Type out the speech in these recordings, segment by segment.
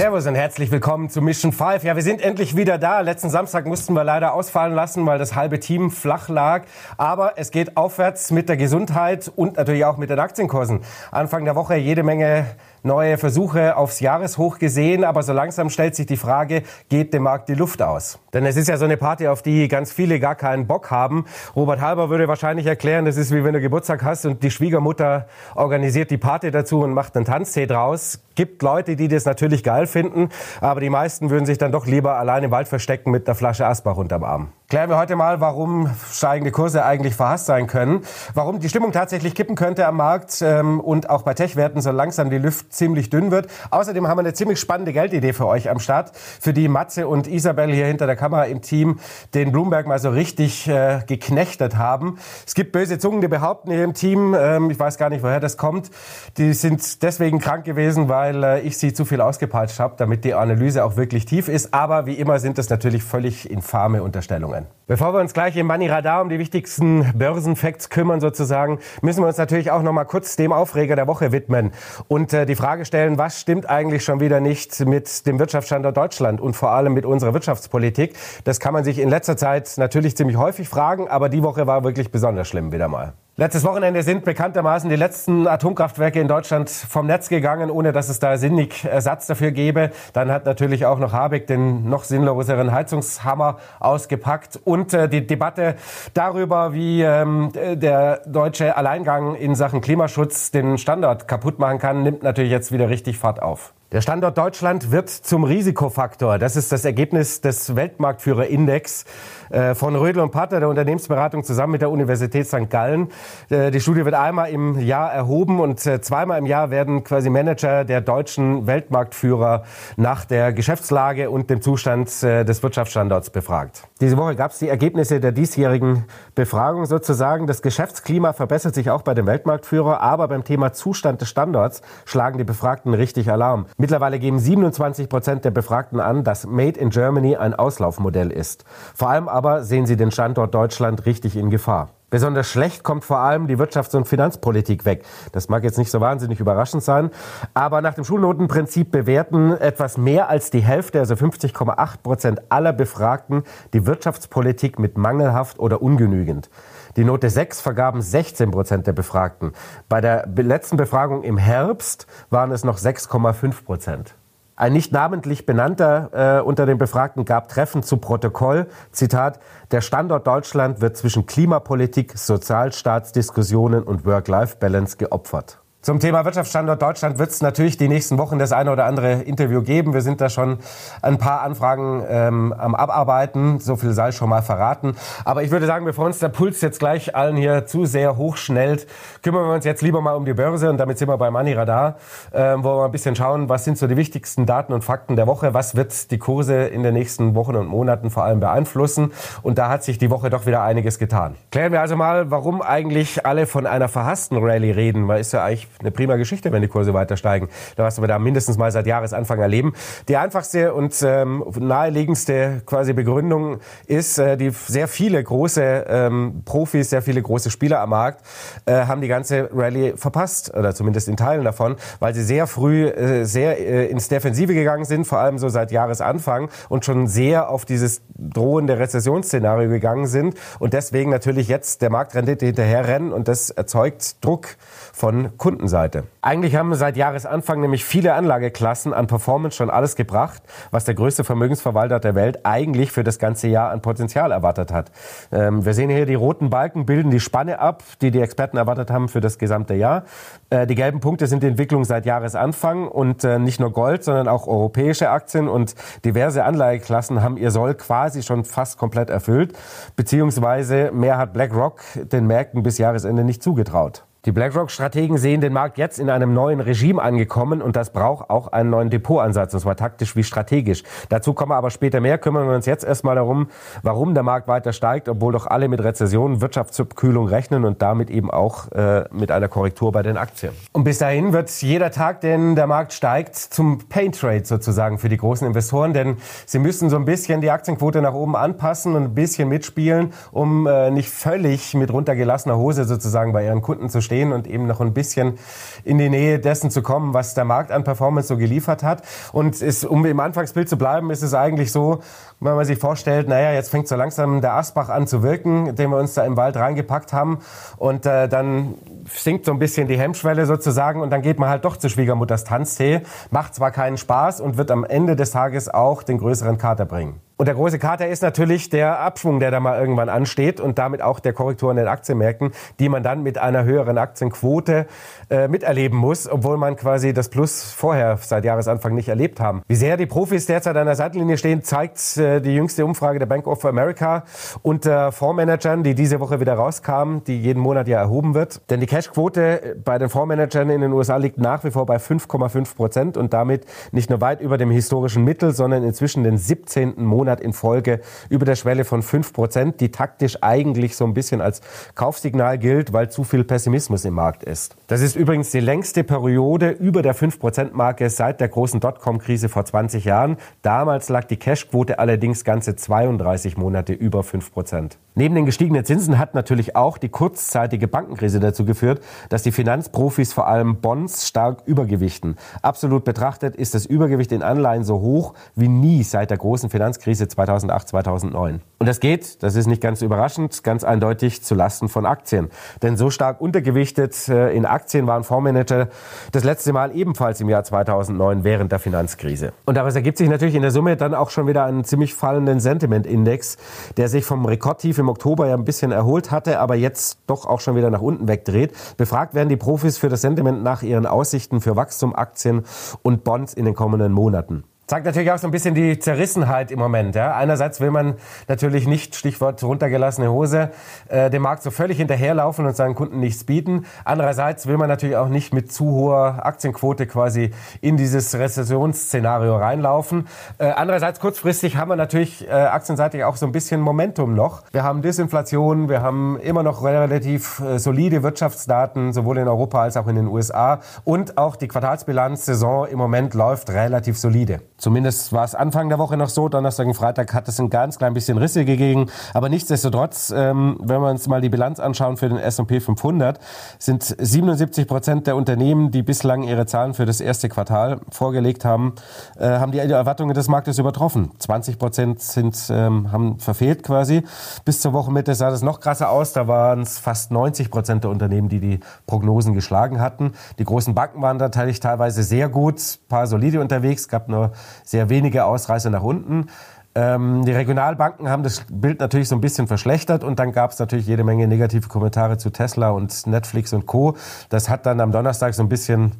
Servus und herzlich willkommen zu Mission 5. Ja, wir sind endlich wieder da. Letzten Samstag mussten wir leider ausfallen lassen, weil das halbe Team flach lag. Aber es geht aufwärts mit der Gesundheit und natürlich auch mit den Aktienkursen. Anfang der Woche jede Menge neue Versuche aufs Jahreshoch gesehen, aber so langsam stellt sich die Frage, geht dem Markt die Luft aus? Denn es ist ja so eine Party, auf die ganz viele gar keinen Bock haben. Robert Halber würde wahrscheinlich erklären, das ist wie wenn du Geburtstag hast und die Schwiegermutter organisiert die Party dazu und macht einen Tanztee draus. Gibt Leute, die das natürlich geil finden, aber die meisten würden sich dann doch lieber allein im Wald verstecken mit einer Flasche Asbach unterm Arm. Klären wir heute mal, warum steigende Kurse eigentlich verhasst sein können, warum die Stimmung tatsächlich kippen könnte am Markt ähm, und auch bei Tech-Werten so langsam die Luft ziemlich dünn wird. Außerdem haben wir eine ziemlich spannende Geldidee für euch am Start, für die Matze und Isabel hier hinter der Kamera im Team den Bloomberg mal so richtig äh, geknechtet haben. Es gibt böse Zungen, die behaupten hier im Team, ähm, ich weiß gar nicht, woher das kommt, die sind deswegen krank gewesen, weil äh, ich sie zu viel ausgepeitscht habe, damit die Analyse auch wirklich tief ist. Aber wie immer sind das natürlich völlig infame Unterstellungen sein. Bevor wir uns gleich im Money Radar um die wichtigsten Börsenfacts kümmern sozusagen, müssen wir uns natürlich auch noch mal kurz dem Aufreger der Woche widmen und äh, die Frage stellen, was stimmt eigentlich schon wieder nicht mit dem Wirtschaftsstandort Deutschland und vor allem mit unserer Wirtschaftspolitik? Das kann man sich in letzter Zeit natürlich ziemlich häufig fragen, aber die Woche war wirklich besonders schlimm wieder mal. Letztes Wochenende sind bekanntermaßen die letzten Atomkraftwerke in Deutschland vom Netz gegangen, ohne dass es da sinnig Ersatz dafür gäbe. Dann hat natürlich auch noch Habeck den noch sinnloseren Heizungshammer ausgepackt. Und äh, die Debatte darüber, wie ähm, der deutsche Alleingang in Sachen Klimaschutz den Standard kaputt machen kann, nimmt natürlich jetzt wieder richtig Fahrt auf. Der Standort Deutschland wird zum Risikofaktor. Das ist das Ergebnis des Weltmarktführerindex äh, von Rödel und Patter, der Unternehmensberatung, zusammen mit der Universität St. Gallen. Äh, die Studie wird einmal im Jahr erhoben und äh, zweimal im Jahr werden quasi Manager der deutschen Weltmarktführer nach der Geschäftslage und dem Zustand des Wirtschaftsstandorts befragt. Diese Woche gab es die Ergebnisse der diesjährigen Befragung sozusagen. Das Geschäftsklima verbessert sich auch bei dem Weltmarktführer, aber beim Thema Zustand des Standorts schlagen die Befragten richtig Alarm. Mittlerweile geben 27 Prozent der Befragten an, dass Made in Germany ein Auslaufmodell ist. Vor allem aber sehen sie den Standort Deutschland richtig in Gefahr. Besonders schlecht kommt vor allem die Wirtschafts- und Finanzpolitik weg. Das mag jetzt nicht so wahnsinnig überraschend sein, aber nach dem Schulnotenprinzip bewerten etwas mehr als die Hälfte, also 50,8 Prozent aller Befragten, die Wirtschaftspolitik mit mangelhaft oder ungenügend. Die Note 6 vergaben 16 Prozent der Befragten. Bei der letzten Befragung im Herbst waren es noch 6,5 Prozent. Ein nicht namentlich benannter äh, unter den Befragten gab treffend zu Protokoll, Zitat, der Standort Deutschland wird zwischen Klimapolitik, Sozialstaatsdiskussionen und Work-Life-Balance geopfert. Zum Thema Wirtschaftsstandort Deutschland wird es natürlich die nächsten Wochen das eine oder andere Interview geben. Wir sind da schon ein paar Anfragen ähm, am Abarbeiten. So viel sei schon mal verraten. Aber ich würde sagen, bevor uns der Puls jetzt gleich allen hier zu sehr hochschnellt, kümmern wir uns jetzt lieber mal um die Börse. Und damit sind wir bei Money Radar, äh, wo wir ein bisschen schauen, was sind so die wichtigsten Daten und Fakten der Woche. Was wird die Kurse in den nächsten Wochen und Monaten vor allem beeinflussen? Und da hat sich die Woche doch wieder einiges getan. Klären wir also mal, warum eigentlich alle von einer verhassten Rallye reden. Weil ist ja eigentlich eine prima Geschichte, wenn die Kurse weiter steigen. Da was wir da mindestens mal seit Jahresanfang erleben. Die einfachste und ähm, naheliegendste quasi Begründung ist, äh, die sehr viele große ähm, Profis, sehr viele große Spieler am Markt äh, haben die ganze Rallye verpasst oder zumindest in Teilen davon, weil sie sehr früh äh, sehr äh, ins Defensive gegangen sind, vor allem so seit Jahresanfang und schon sehr auf dieses drohende Rezessionsszenario gegangen sind und deswegen natürlich jetzt der Marktrendite hinterherrennen und das erzeugt Druck von Kundenseite. Eigentlich haben seit Jahresanfang nämlich viele Anlageklassen an Performance schon alles gebracht, was der größte Vermögensverwalter der Welt eigentlich für das ganze Jahr an Potenzial erwartet hat. Ähm, wir sehen hier die roten Balken bilden die Spanne ab, die die Experten erwartet haben für das gesamte Jahr. Äh, die gelben Punkte sind die Entwicklung seit Jahresanfang und äh, nicht nur Gold, sondern auch europäische Aktien und diverse Anlageklassen haben ihr Soll quasi schon fast komplett erfüllt, beziehungsweise mehr hat BlackRock den Märkten bis Jahresende nicht zugetraut. Die BlackRock-Strategen sehen den Markt jetzt in einem neuen Regime angekommen und das braucht auch einen neuen Depotansatz, und zwar taktisch wie strategisch. Dazu kommen wir aber später mehr. Kümmern wir uns jetzt erstmal darum, warum der Markt weiter steigt, obwohl doch alle mit Rezession, Wirtschaftskühlung rechnen und damit eben auch äh, mit einer Korrektur bei den Aktien. Und bis dahin wird jeder Tag, den der Markt steigt, zum Pain Trade sozusagen für die großen Investoren, denn sie müssen so ein bisschen die Aktienquote nach oben anpassen und ein bisschen mitspielen, um äh, nicht völlig mit runtergelassener Hose sozusagen bei ihren Kunden zu stehen überstehen und eben noch ein bisschen in die Nähe dessen zu kommen, was der Markt an Performance so geliefert hat. Und ist, um im Anfangsbild zu bleiben, ist es eigentlich so, wenn man sich vorstellt, naja, jetzt fängt so langsam der Asbach an zu wirken, den wir uns da im Wald reingepackt haben. Und äh, dann sinkt so ein bisschen die Hemmschwelle sozusagen und dann geht man halt doch zu Schwiegermutters Tanztee. Macht zwar keinen Spaß und wird am Ende des Tages auch den größeren Kater bringen. Und der große Kater ist natürlich der Abschwung, der da mal irgendwann ansteht und damit auch der Korrektur an den Aktienmärkten, die man dann mit einer höheren Aktienquote äh, miterleben muss, obwohl man quasi das Plus vorher seit Jahresanfang nicht erlebt haben. Wie sehr die Profis derzeit an der Seitenlinie stehen, zeigt äh, die jüngste Umfrage der Bank of America unter Fondsmanagern, die diese Woche wieder rauskam, die jeden Monat ja erhoben wird. Denn die Cashquote bei den Fondsmanagern in den USA liegt nach wie vor bei 5,5 Prozent und damit nicht nur weit über dem historischen Mittel, sondern inzwischen den 17. Monat Monat in Folge über der Schwelle von 5 Prozent, die taktisch eigentlich so ein bisschen als Kaufsignal gilt, weil zu viel Pessimismus im Markt ist. Das ist übrigens die längste Periode über der 5-Prozent-Marke seit der großen Dotcom-Krise vor 20 Jahren. Damals lag die Cashquote allerdings ganze 32 Monate über 5 Prozent. Neben den gestiegenen Zinsen hat natürlich auch die kurzzeitige Bankenkrise dazu geführt, dass die Finanzprofis vor allem Bonds stark übergewichten. Absolut betrachtet ist das Übergewicht in Anleihen so hoch wie nie seit der großen Finanzkrise 2008, 2009. Und das geht, das ist nicht ganz überraschend, ganz eindeutig zu Lasten von Aktien. Denn so stark untergewichtet äh, in Aktien waren Fondsmanager das letzte Mal ebenfalls im Jahr 2009 während der Finanzkrise. Und daraus ergibt sich natürlich in der Summe dann auch schon wieder einen ziemlich fallenden Sentiment-Index, der sich vom Rekordtief im Oktober ja ein bisschen erholt hatte, aber jetzt doch auch schon wieder nach unten wegdreht. Befragt werden die Profis für das Sentiment nach ihren Aussichten für Wachstum, Aktien und Bonds in den kommenden Monaten. Zeigt natürlich auch so ein bisschen die Zerrissenheit im Moment. Ja. Einerseits will man natürlich nicht, Stichwort runtergelassene Hose, äh, dem Markt so völlig hinterherlaufen und seinen Kunden nichts bieten. Andererseits will man natürlich auch nicht mit zu hoher Aktienquote quasi in dieses Rezessionsszenario reinlaufen. Äh, andererseits kurzfristig haben wir natürlich äh, aktienseitig auch so ein bisschen Momentum noch. Wir haben Disinflation, wir haben immer noch relativ äh, solide Wirtschaftsdaten, sowohl in Europa als auch in den USA. Und auch die Quartalsbilanzsaison im Moment läuft relativ solide. Zumindest war es Anfang der Woche noch so. Donnerstag und Freitag hat es ein ganz klein bisschen Risse gegeben. Aber nichtsdestotrotz, ähm, wenn wir uns mal die Bilanz anschauen für den S&P 500, sind 77 Prozent der Unternehmen, die bislang ihre Zahlen für das erste Quartal vorgelegt haben, äh, haben die Erwartungen des Marktes übertroffen. 20 Prozent sind, ähm, haben verfehlt quasi. Bis zur Wochenmitte sah das noch krasser aus. Da waren es fast 90 Prozent der Unternehmen, die die Prognosen geschlagen hatten. Die großen Banken waren da teilweise sehr gut, paar solide unterwegs, gab nur sehr wenige Ausreißer nach unten. Ähm, die Regionalbanken haben das Bild natürlich so ein bisschen verschlechtert und dann gab es natürlich jede Menge negative Kommentare zu Tesla und Netflix und Co. Das hat dann am Donnerstag so ein bisschen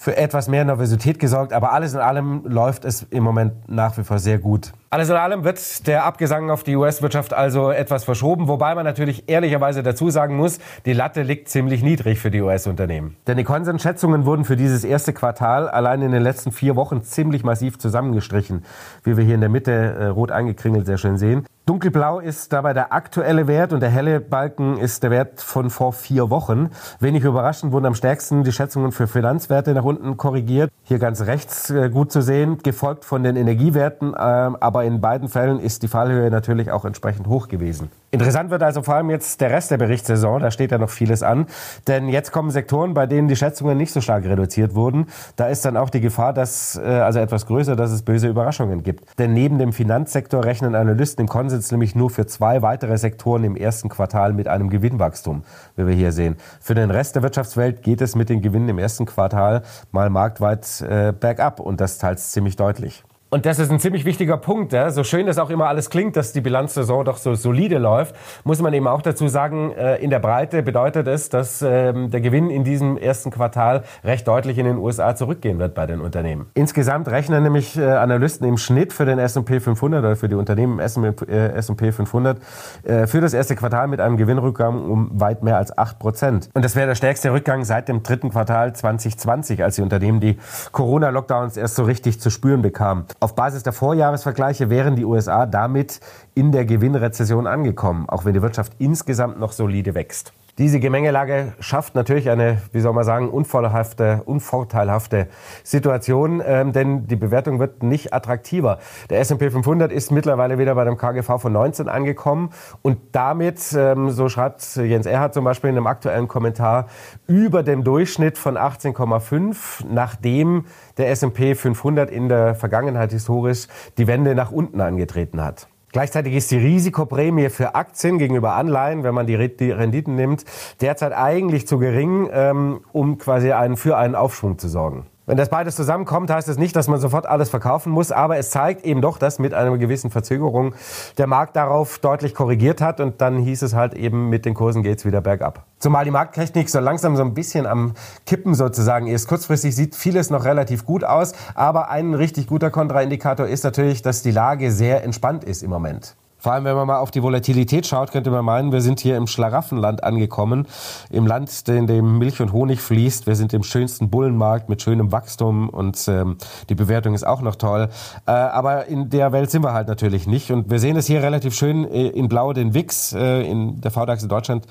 für etwas mehr Nervosität gesorgt, aber alles in allem läuft es im Moment nach wie vor sehr gut. Alles in allem wird der Abgesang auf die US-Wirtschaft also etwas verschoben, wobei man natürlich ehrlicherweise dazu sagen muss, die Latte liegt ziemlich niedrig für die US-Unternehmen. Denn die Konsensschätzungen wurden für dieses erste Quartal allein in den letzten vier Wochen ziemlich massiv zusammengestrichen, wie wir hier in der Mitte äh, rot eingekringelt sehr schön sehen. Dunkelblau ist dabei der aktuelle Wert und der helle Balken ist der Wert von vor vier Wochen. Wenig überraschend wurden am stärksten die Schätzungen für Finanzwerte nach unten korrigiert. Hier ganz rechts äh, gut zu sehen, gefolgt von den Energiewerten, äh, aber aber in beiden Fällen ist die Fallhöhe natürlich auch entsprechend hoch gewesen. Interessant wird also vor allem jetzt der Rest der Berichtssaison, da steht ja noch vieles an, denn jetzt kommen Sektoren, bei denen die Schätzungen nicht so stark reduziert wurden. Da ist dann auch die Gefahr, dass äh, also etwas größer, dass es böse Überraschungen gibt. Denn neben dem Finanzsektor rechnen Analysten im Konsens nämlich nur für zwei weitere Sektoren im ersten Quartal mit einem Gewinnwachstum, wie wir hier sehen. Für den Rest der Wirtschaftswelt geht es mit den Gewinnen im ersten Quartal mal marktweit äh, bergab und das teils ziemlich deutlich. Und das ist ein ziemlich wichtiger Punkt. Ja? So schön das auch immer alles klingt, dass die Bilanzsaison doch so solide läuft, muss man eben auch dazu sagen, äh, in der Breite bedeutet es, dass ähm, der Gewinn in diesem ersten Quartal recht deutlich in den USA zurückgehen wird bei den Unternehmen. Insgesamt rechnen nämlich äh, Analysten im Schnitt für den S&P 500 oder für die Unternehmen S&P 500 äh, für das erste Quartal mit einem Gewinnrückgang um weit mehr als 8 Prozent. Und das wäre der stärkste Rückgang seit dem dritten Quartal 2020, als die Unternehmen die Corona-Lockdowns erst so richtig zu spüren bekamen. Auf Basis der Vorjahresvergleiche wären die USA damit in der Gewinnrezession angekommen, auch wenn die Wirtschaft insgesamt noch solide wächst. Diese Gemengelage schafft natürlich eine, wie soll man sagen, unvorteilhafte, unvorteilhafte Situation, ähm, denn die Bewertung wird nicht attraktiver. Der S&P 500 ist mittlerweile wieder bei dem KGV von 19 angekommen und damit, ähm, so schreibt Jens Erhard zum Beispiel in einem aktuellen Kommentar, über dem Durchschnitt von 18,5, nachdem der S&P 500 in der Vergangenheit historisch die Wende nach unten angetreten hat. Gleichzeitig ist die Risikoprämie für Aktien gegenüber Anleihen, wenn man die Renditen nimmt, derzeit eigentlich zu gering, ähm, um quasi für einen Aufschwung zu sorgen. Wenn das beides zusammenkommt, heißt es das nicht, dass man sofort alles verkaufen muss, aber es zeigt eben doch, dass mit einer gewissen Verzögerung der Markt darauf deutlich korrigiert hat und dann hieß es halt eben, mit den Kursen geht's wieder bergab. Zumal die Markttechnik so langsam so ein bisschen am Kippen sozusagen ist. Kurzfristig sieht vieles noch relativ gut aus, aber ein richtig guter Kontraindikator ist natürlich, dass die Lage sehr entspannt ist im Moment. Vor allem, wenn man mal auf die Volatilität schaut, könnte man meinen, wir sind hier im Schlaraffenland angekommen. Im Land, in dem Milch und Honig fließt. Wir sind im schönsten Bullenmarkt mit schönem Wachstum und ähm, die Bewertung ist auch noch toll. Äh, aber in der Welt sind wir halt natürlich nicht. Und wir sehen es hier relativ schön äh, in Blau, den WIX äh, in der VDAX in Deutschland.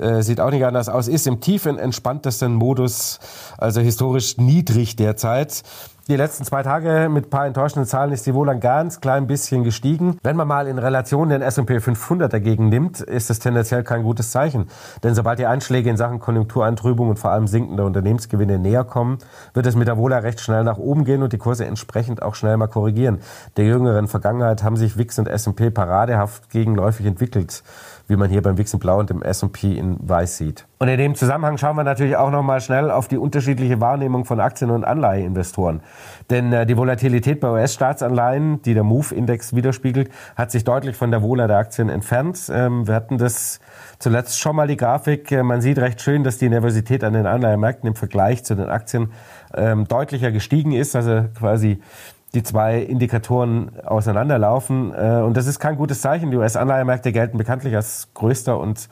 Äh, sieht auch nicht anders aus, ist im tiefen, entspanntesten Modus, also historisch niedrig derzeit. Die letzten zwei Tage mit ein paar enttäuschenden Zahlen ist die wohl ein ganz klein bisschen gestiegen. Wenn man mal in Relation den S&P 500 dagegen nimmt, ist das tendenziell kein gutes Zeichen. Denn sobald die Einschläge in Sachen Konjunktureintrübung und vor allem sinkender Unternehmensgewinne näher kommen, wird es mit der Wohler recht schnell nach oben gehen und die Kurse entsprechend auch schnell mal korrigieren. Der jüngeren Vergangenheit haben sich WIX und S&P paradehaft gegenläufig entwickelt wie man hier beim Wix in Blau und dem S&P in Weiß sieht. Und in dem Zusammenhang schauen wir natürlich auch noch mal schnell auf die unterschiedliche Wahrnehmung von Aktien- und Anleiheinvestoren. Denn äh, die Volatilität bei US-Staatsanleihen, die der MOVE-Index widerspiegelt, hat sich deutlich von der Wohler der Aktien entfernt. Ähm, wir hatten das zuletzt schon mal die Grafik. Äh, man sieht recht schön, dass die Nervosität an den Anleihenmärkten im Vergleich zu den Aktien ähm, deutlicher gestiegen ist. Also quasi die zwei Indikatoren auseinanderlaufen. Äh, und das ist kein gutes Zeichen. Die US-Anleihemärkte gelten bekanntlich als größter und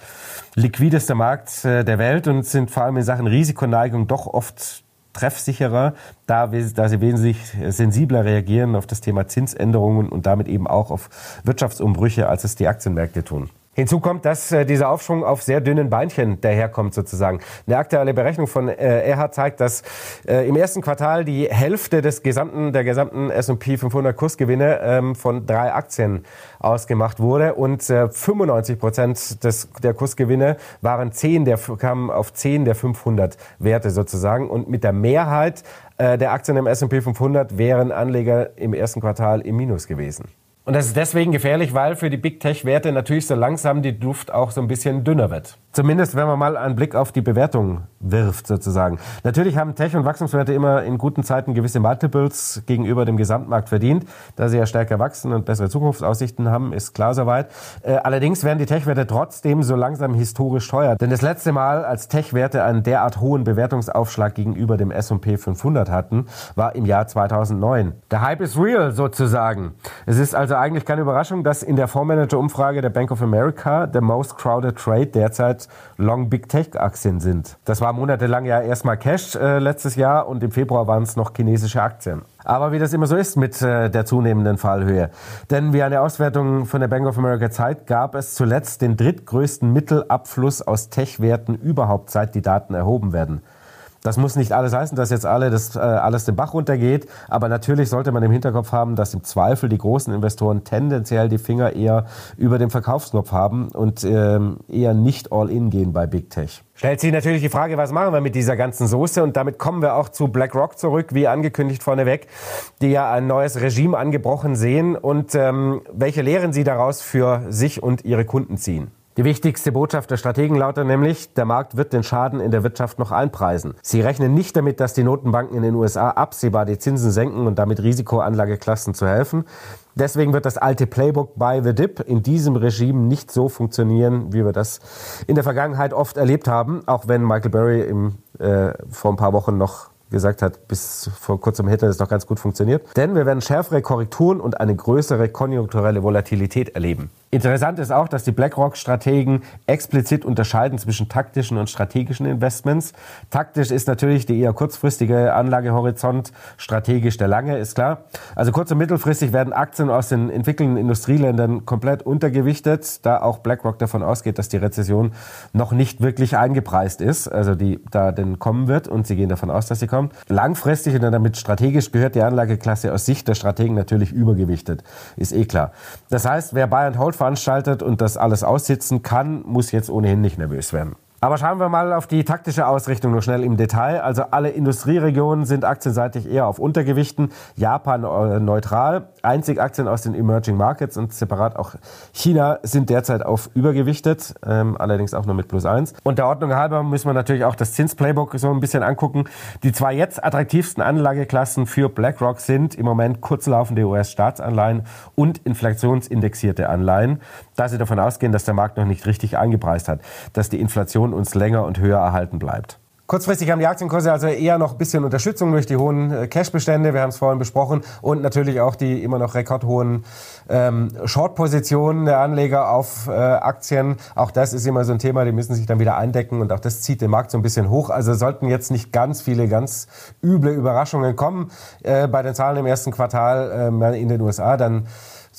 liquidester Markt äh, der Welt und sind vor allem in Sachen Risikoneigung doch oft treffsicherer, da, da sie wesentlich sensibler reagieren auf das Thema Zinsänderungen und damit eben auch auf Wirtschaftsumbrüche, als es die Aktienmärkte tun. Hinzu kommt, dass äh, dieser Aufschwung auf sehr dünnen Beinchen daherkommt sozusagen. Eine aktuelle Berechnung von äh, Erhard zeigt, dass äh, im ersten Quartal die Hälfte des gesamten, der gesamten S&P 500 Kursgewinne ähm, von drei Aktien ausgemacht wurde und äh, 95 Prozent des, der Kursgewinne waren zehn der, kamen auf zehn der 500 Werte sozusagen und mit der Mehrheit äh, der Aktien im S&P 500 wären Anleger im ersten Quartal im Minus gewesen. Und das ist deswegen gefährlich, weil für die Big Tech-Werte natürlich so langsam die Duft auch so ein bisschen dünner wird. Zumindest, wenn man mal einen Blick auf die Bewertung wirft, sozusagen. Natürlich haben Tech- und Wachstumswerte immer in guten Zeiten gewisse Multiples gegenüber dem Gesamtmarkt verdient. Da sie ja stärker wachsen und bessere Zukunftsaussichten haben, ist klar soweit. Äh, allerdings werden die Tech-Werte trotzdem so langsam historisch teuer. Denn das letzte Mal, als Tech-Werte einen derart hohen Bewertungsaufschlag gegenüber dem S&P 500 hatten, war im Jahr 2009. Der Hype ist real, sozusagen. Es ist also eigentlich keine Überraschung, dass in der Fondsmanager-Umfrage der Bank of America der most crowded trade derzeit Long Big Tech Aktien sind. Das war monatelang ja erstmal Cash äh, letztes Jahr und im Februar waren es noch chinesische Aktien. Aber wie das immer so ist mit äh, der zunehmenden Fallhöhe. Denn wie eine Auswertung von der Bank of America zeigt, gab es zuletzt den drittgrößten Mittelabfluss aus Tech-Werten überhaupt, seit die Daten erhoben werden. Das muss nicht alles heißen, dass jetzt alle das, äh, alles den Bach runtergeht, aber natürlich sollte man im Hinterkopf haben, dass im Zweifel die großen Investoren tendenziell die Finger eher über den Verkaufsknopf haben und ähm, eher nicht all in gehen bei Big Tech. Stellt sich natürlich die Frage, was machen wir mit dieser ganzen Soße? Und damit kommen wir auch zu BlackRock zurück, wie angekündigt vorneweg, die ja ein neues Regime angebrochen sehen und ähm, welche Lehren sie daraus für sich und ihre Kunden ziehen. Die wichtigste Botschaft der Strategen lautet nämlich, der Markt wird den Schaden in der Wirtschaft noch einpreisen. Sie rechnen nicht damit, dass die Notenbanken in den USA absehbar die Zinsen senken und damit Risikoanlageklassen zu helfen. Deswegen wird das alte Playbook by the Dip in diesem Regime nicht so funktionieren, wie wir das in der Vergangenheit oft erlebt haben, auch wenn Michael Burry im, äh, vor ein paar Wochen noch gesagt hat, bis vor kurzem hätte es noch ganz gut funktioniert. Denn wir werden schärfere Korrekturen und eine größere konjunkturelle Volatilität erleben. Interessant ist auch, dass die BlackRock-Strategen explizit unterscheiden zwischen taktischen und strategischen Investments. Taktisch ist natürlich der eher kurzfristige Anlagehorizont, strategisch der lange, ist klar. Also kurz- und mittelfristig werden Aktien aus den entwickelnden Industrieländern komplett untergewichtet, da auch BlackRock davon ausgeht, dass die Rezession noch nicht wirklich eingepreist ist, also die da denn kommen wird und sie gehen davon aus, dass sie kommt. Langfristig und damit strategisch gehört die Anlageklasse aus Sicht der Strategen natürlich übergewichtet, ist eh klar. Das heißt, wer Buy and Hold veranstaltet und das alles aussitzen kann, muss jetzt ohnehin nicht nervös werden. Aber schauen wir mal auf die taktische Ausrichtung noch schnell im Detail. Also alle Industrieregionen sind aktienseitig eher auf Untergewichten. Japan äh, neutral. Einzig Aktien aus den Emerging Markets und separat auch China sind derzeit auf übergewichtet. Ähm, allerdings auch nur mit plus eins. Und der Ordnung halber müssen wir natürlich auch das Zinsplaybook so ein bisschen angucken. Die zwei jetzt attraktivsten Anlageklassen für BlackRock sind im Moment kurzlaufende US-Staatsanleihen und inflationsindexierte Anleihen. Da sie davon ausgehen, dass der Markt noch nicht richtig eingepreist hat, dass die Inflation Inflation uns länger und höher erhalten bleibt. Kurzfristig haben die Aktienkurse also eher noch ein bisschen Unterstützung durch die hohen äh, Cashbestände, wir haben es vorhin besprochen, und natürlich auch die immer noch rekordhohen ähm, Short-Positionen der Anleger auf äh, Aktien. Auch das ist immer so ein Thema, die müssen sich dann wieder eindecken und auch das zieht den Markt so ein bisschen hoch. Also sollten jetzt nicht ganz viele ganz üble Überraschungen kommen äh, bei den Zahlen im ersten Quartal äh, in den USA, dann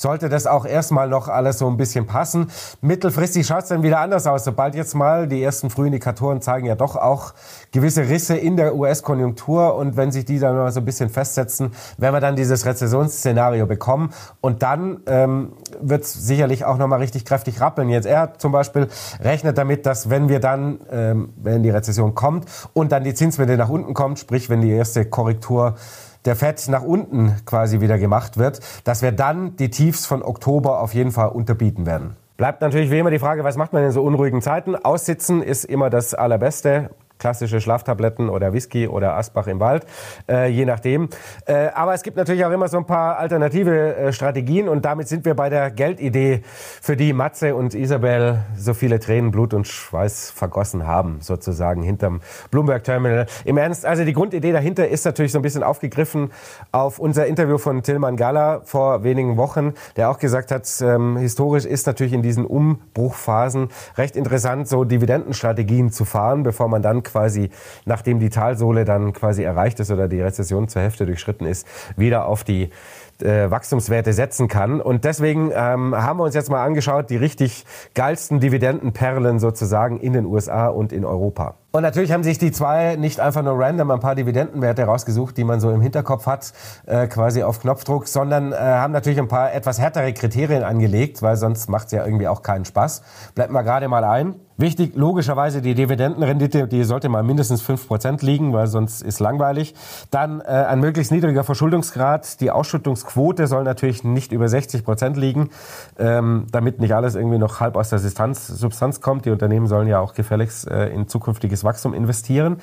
sollte das auch erstmal noch alles so ein bisschen passen. Mittelfristig schaut es dann wieder anders aus. Sobald jetzt mal die ersten Frühindikatoren zeigen ja doch auch gewisse Risse in der US-Konjunktur und wenn sich die dann mal so ein bisschen festsetzen, werden wir dann dieses Rezessionsszenario bekommen und dann ähm, wird es sicherlich auch nochmal richtig kräftig rappeln. Jetzt er zum Beispiel rechnet damit, dass wenn wir dann, ähm, wenn die Rezession kommt und dann die Zinswende nach unten kommt, sprich wenn die erste Korrektur der Fett nach unten quasi wieder gemacht wird, dass wir dann die Tiefs von Oktober auf jeden Fall unterbieten werden. Bleibt natürlich wie immer die Frage, was macht man in so unruhigen Zeiten? Aussitzen ist immer das Allerbeste klassische Schlaftabletten oder Whisky oder Asbach im Wald, äh, je nachdem. Äh, aber es gibt natürlich auch immer so ein paar alternative äh, Strategien und damit sind wir bei der Geldidee, für die Matze und Isabel so viele Tränen, Blut und Schweiß vergossen haben, sozusagen hinterm Bloomberg Terminal. Im Ernst, also die Grundidee dahinter ist natürlich so ein bisschen aufgegriffen auf unser Interview von Tilman Galla vor wenigen Wochen, der auch gesagt hat, ähm, historisch ist natürlich in diesen Umbruchphasen recht interessant, so Dividendenstrategien zu fahren, bevor man dann quasi, nachdem die Talsohle dann quasi erreicht ist oder die Rezession zur Hälfte durchschritten ist, wieder auf die äh, Wachstumswerte setzen kann. Und deswegen ähm, haben wir uns jetzt mal angeschaut, die richtig geilsten Dividendenperlen sozusagen in den USA und in Europa. Und natürlich haben sich die zwei nicht einfach nur random ein paar Dividendenwerte rausgesucht, die man so im Hinterkopf hat, äh, quasi auf Knopfdruck, sondern äh, haben natürlich ein paar etwas härtere Kriterien angelegt, weil sonst macht es ja irgendwie auch keinen Spaß. Bleibt mal gerade mal ein. Wichtig, logischerweise die Dividendenrendite, die sollte mal mindestens 5% liegen, weil sonst ist langweilig. Dann äh, ein möglichst niedriger Verschuldungsgrad. Die Ausschüttungsquote soll natürlich nicht über 60% liegen, ähm, damit nicht alles irgendwie noch halb aus der Substanz, Substanz kommt. Die Unternehmen sollen ja auch gefälligst äh, in zukünftiges Wachstum investieren.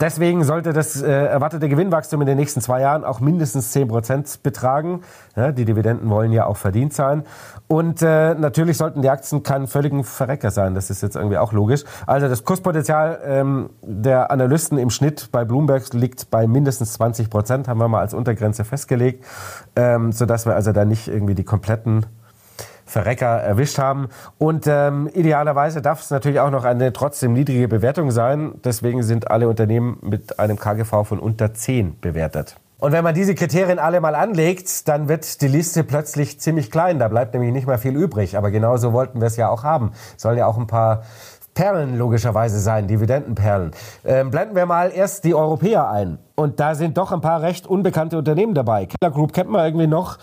Deswegen sollte das äh, erwartete Gewinnwachstum in den nächsten zwei Jahren auch mindestens 10 Prozent betragen. Ja, die Dividenden wollen ja auch verdient sein. Und äh, natürlich sollten die Aktien kein völligen Verrecker sein. Das ist jetzt irgendwie auch logisch. Also das Kurspotenzial ähm, der Analysten im Schnitt bei Bloomberg liegt bei mindestens 20 Prozent, haben wir mal als Untergrenze festgelegt, ähm, sodass wir also da nicht irgendwie die kompletten Verrecker erwischt haben. Und ähm, idealerweise darf es natürlich auch noch eine trotzdem niedrige Bewertung sein. Deswegen sind alle Unternehmen mit einem KGV von unter 10 bewertet. Und wenn man diese Kriterien alle mal anlegt, dann wird die Liste plötzlich ziemlich klein. Da bleibt nämlich nicht mehr viel übrig. Aber genauso wollten wir es ja auch haben. Sollen ja auch ein paar Perlen logischerweise sein, Dividendenperlen. Ähm, blenden wir mal erst die Europäer ein. Und da sind doch ein paar recht unbekannte Unternehmen dabei. Keller Group kennt man irgendwie noch.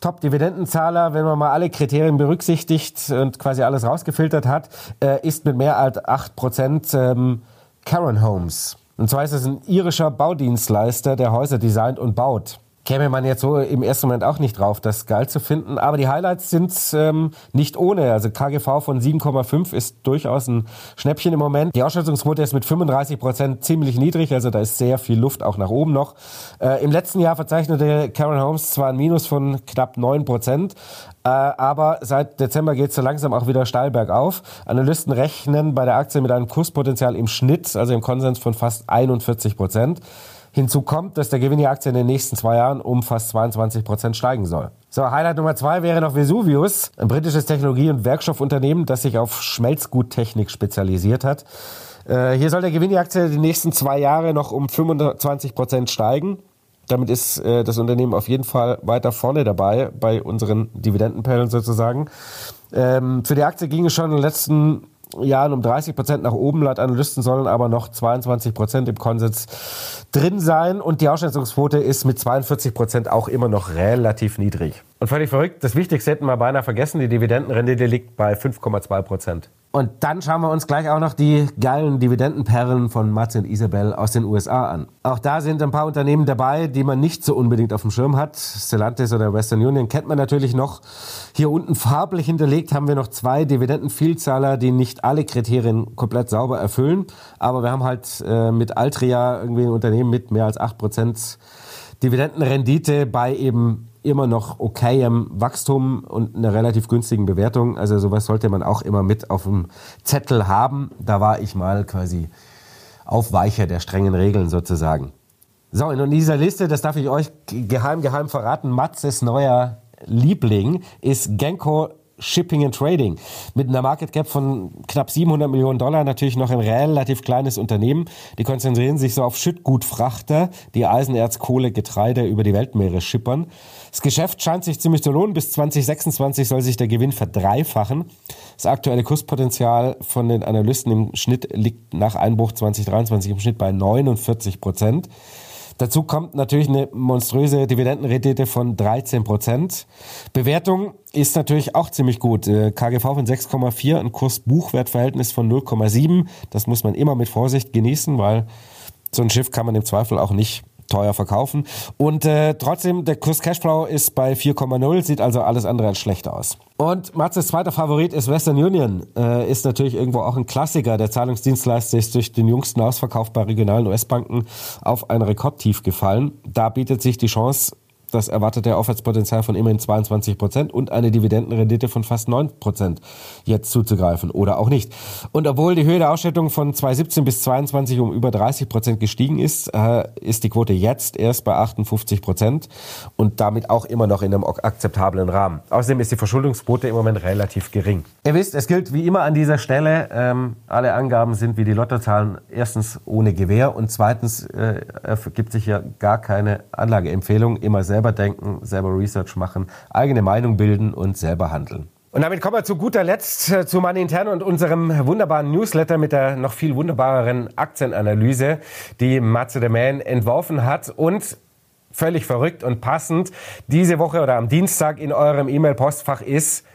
Top-Dividendenzahler, wenn man mal alle Kriterien berücksichtigt und quasi alles rausgefiltert hat, äh, ist mit mehr als 8% ähm, Karen Homes. Und zwar ist es ein irischer Baudienstleister, der Häuser designt und baut käme man jetzt so im ersten Moment auch nicht drauf, das geil zu finden. Aber die Highlights sind ähm, nicht ohne. Also KGV von 7,5 ist durchaus ein Schnäppchen im Moment. Die Ausschüttungsquote ist mit 35 Prozent ziemlich niedrig, also da ist sehr viel Luft auch nach oben noch. Äh, Im letzten Jahr verzeichnete Karen Holmes zwar ein Minus von knapp 9 Prozent, äh, aber seit Dezember geht es so langsam auch wieder steil bergauf. Analysten rechnen bei der Aktie mit einem Kurspotenzial im Schnitt, also im Konsens von fast 41 Prozent. Hinzu kommt, dass der Gewinn der Aktie in den nächsten zwei Jahren um fast 22 Prozent steigen soll. So, Highlight Nummer zwei wäre noch Vesuvius, ein britisches Technologie- und Werkstoffunternehmen, das sich auf Schmelzguttechnik spezialisiert hat. Äh, hier soll der Gewinn der Aktie die nächsten zwei Jahre noch um 25 Prozent steigen. Damit ist äh, das Unternehmen auf jeden Fall weiter vorne dabei bei unseren Dividendenperlen sozusagen. Ähm, für die Aktie ging es schon in den letzten Jahren um 30 Prozent nach oben. Laut Analysten sollen aber noch 22 Prozent im Konsens drin sein. Und die Ausschätzungsquote ist mit 42 Prozent auch immer noch relativ niedrig. Und völlig verrückt, das Wichtigste hätten wir beinahe vergessen, die Dividendenrendite liegt bei 5,2 Prozent. Und dann schauen wir uns gleich auch noch die geilen Dividendenperlen von Mats und Isabel aus den USA an. Auch da sind ein paar Unternehmen dabei, die man nicht so unbedingt auf dem Schirm hat. Stellantis oder Western Union kennt man natürlich noch. Hier unten farblich hinterlegt haben wir noch zwei Dividendenvielzahler, die nicht alle Kriterien komplett sauber erfüllen. Aber wir haben halt äh, mit Altria irgendwie ein Unternehmen mit mehr als 8% Dividendenrendite bei eben immer noch okayem Wachstum und einer relativ günstigen Bewertung. Also sowas sollte man auch immer mit auf dem Zettel haben. Da war ich mal quasi Aufweicher der strengen Regeln sozusagen. So, und in dieser Liste, das darf ich euch geheim, geheim verraten, Matzes neuer Liebling ist Genko Shipping and Trading. Mit einer Market Cap von knapp 700 Millionen Dollar natürlich noch ein relativ kleines Unternehmen. Die konzentrieren sich so auf Schüttgutfrachter, die Eisenerz, Kohle, Getreide über die Weltmeere schippern. Das Geschäft scheint sich ziemlich zu lohnen. Bis 2026 soll sich der Gewinn verdreifachen. Das aktuelle Kurspotenzial von den Analysten im Schnitt liegt nach Einbruch 2023 im Schnitt bei 49 Prozent. Dazu kommt natürlich eine monströse Dividendenrendite von 13 Prozent. Bewertung ist natürlich auch ziemlich gut. Äh, KGV von 6,4, ein Kurs-Buchwert-Verhältnis von 0,7. Das muss man immer mit Vorsicht genießen, weil so ein Schiff kann man im Zweifel auch nicht teuer verkaufen. Und äh, trotzdem, der Kurs Cashflow ist bei 4,0, sieht also alles andere als schlecht aus. Und Matzes zweiter Favorit ist Western Union. Äh, ist natürlich irgendwo auch ein Klassiker. Der Zahlungsdienstleister ist durch den jüngsten Ausverkauf bei regionalen US-Banken auf ein Rekordtief gefallen. Da bietet sich die Chance, das erwartete Aufwärtspotenzial von immerhin 22 Prozent und eine Dividendenrendite von fast 9 Prozent jetzt zuzugreifen oder auch nicht. Und obwohl die Höhe der Ausschüttung von 2017 bis 2022 um über 30 Prozent gestiegen ist, äh, ist die Quote jetzt erst bei 58 Prozent und damit auch immer noch in einem akzeptablen Rahmen. Außerdem ist die Verschuldungsquote im Moment relativ gering. Ihr wisst, es gilt wie immer an dieser Stelle, ähm, alle Angaben sind wie die Lottozahlen erstens ohne Gewähr und zweitens äh, gibt sich ja gar keine Anlageempfehlung, immer selber selber denken, selber Research machen, eigene Meinung bilden und selber handeln. Und damit kommen wir zu guter Letzt äh, zu Money Intern und unserem wunderbaren Newsletter mit der noch viel wunderbareren Aktienanalyse, die Matze de Man entworfen hat und völlig verrückt und passend diese Woche oder am Dienstag in eurem E-Mail-Postfach ist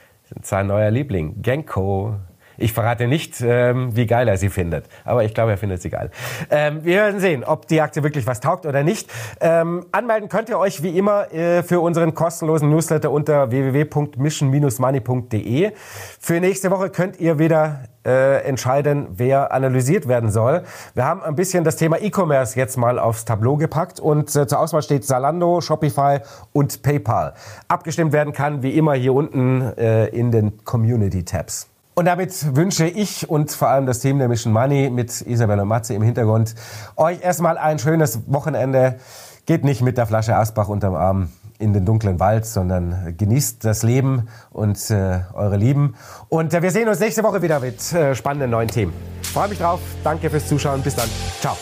sein neuer Liebling, Genko. Ich verrate nicht, ähm, wie geil er sie findet, aber ich glaube, er findet sie geil. Ähm, wir werden sehen, ob die Aktie wirklich was taugt oder nicht. Ähm, anmelden könnt ihr euch wie immer äh, für unseren kostenlosen Newsletter unter www.mission-money.de. Für nächste Woche könnt ihr wieder äh, entscheiden, wer analysiert werden soll. Wir haben ein bisschen das Thema E-Commerce jetzt mal aufs Tableau gepackt und äh, zur Auswahl steht Zalando, Shopify und PayPal. Abgestimmt werden kann wie immer hier unten äh, in den Community Tabs. Und damit wünsche ich und vor allem das Team der Mission Money mit Isabel und Matze im Hintergrund euch erstmal ein schönes Wochenende. Geht nicht mit der Flasche Asbach unterm Arm in den dunklen Wald, sondern genießt das Leben und äh, eure Lieben. Und äh, wir sehen uns nächste Woche wieder mit äh, spannenden neuen Themen. Freue mich drauf. Danke fürs Zuschauen. Bis dann. Ciao.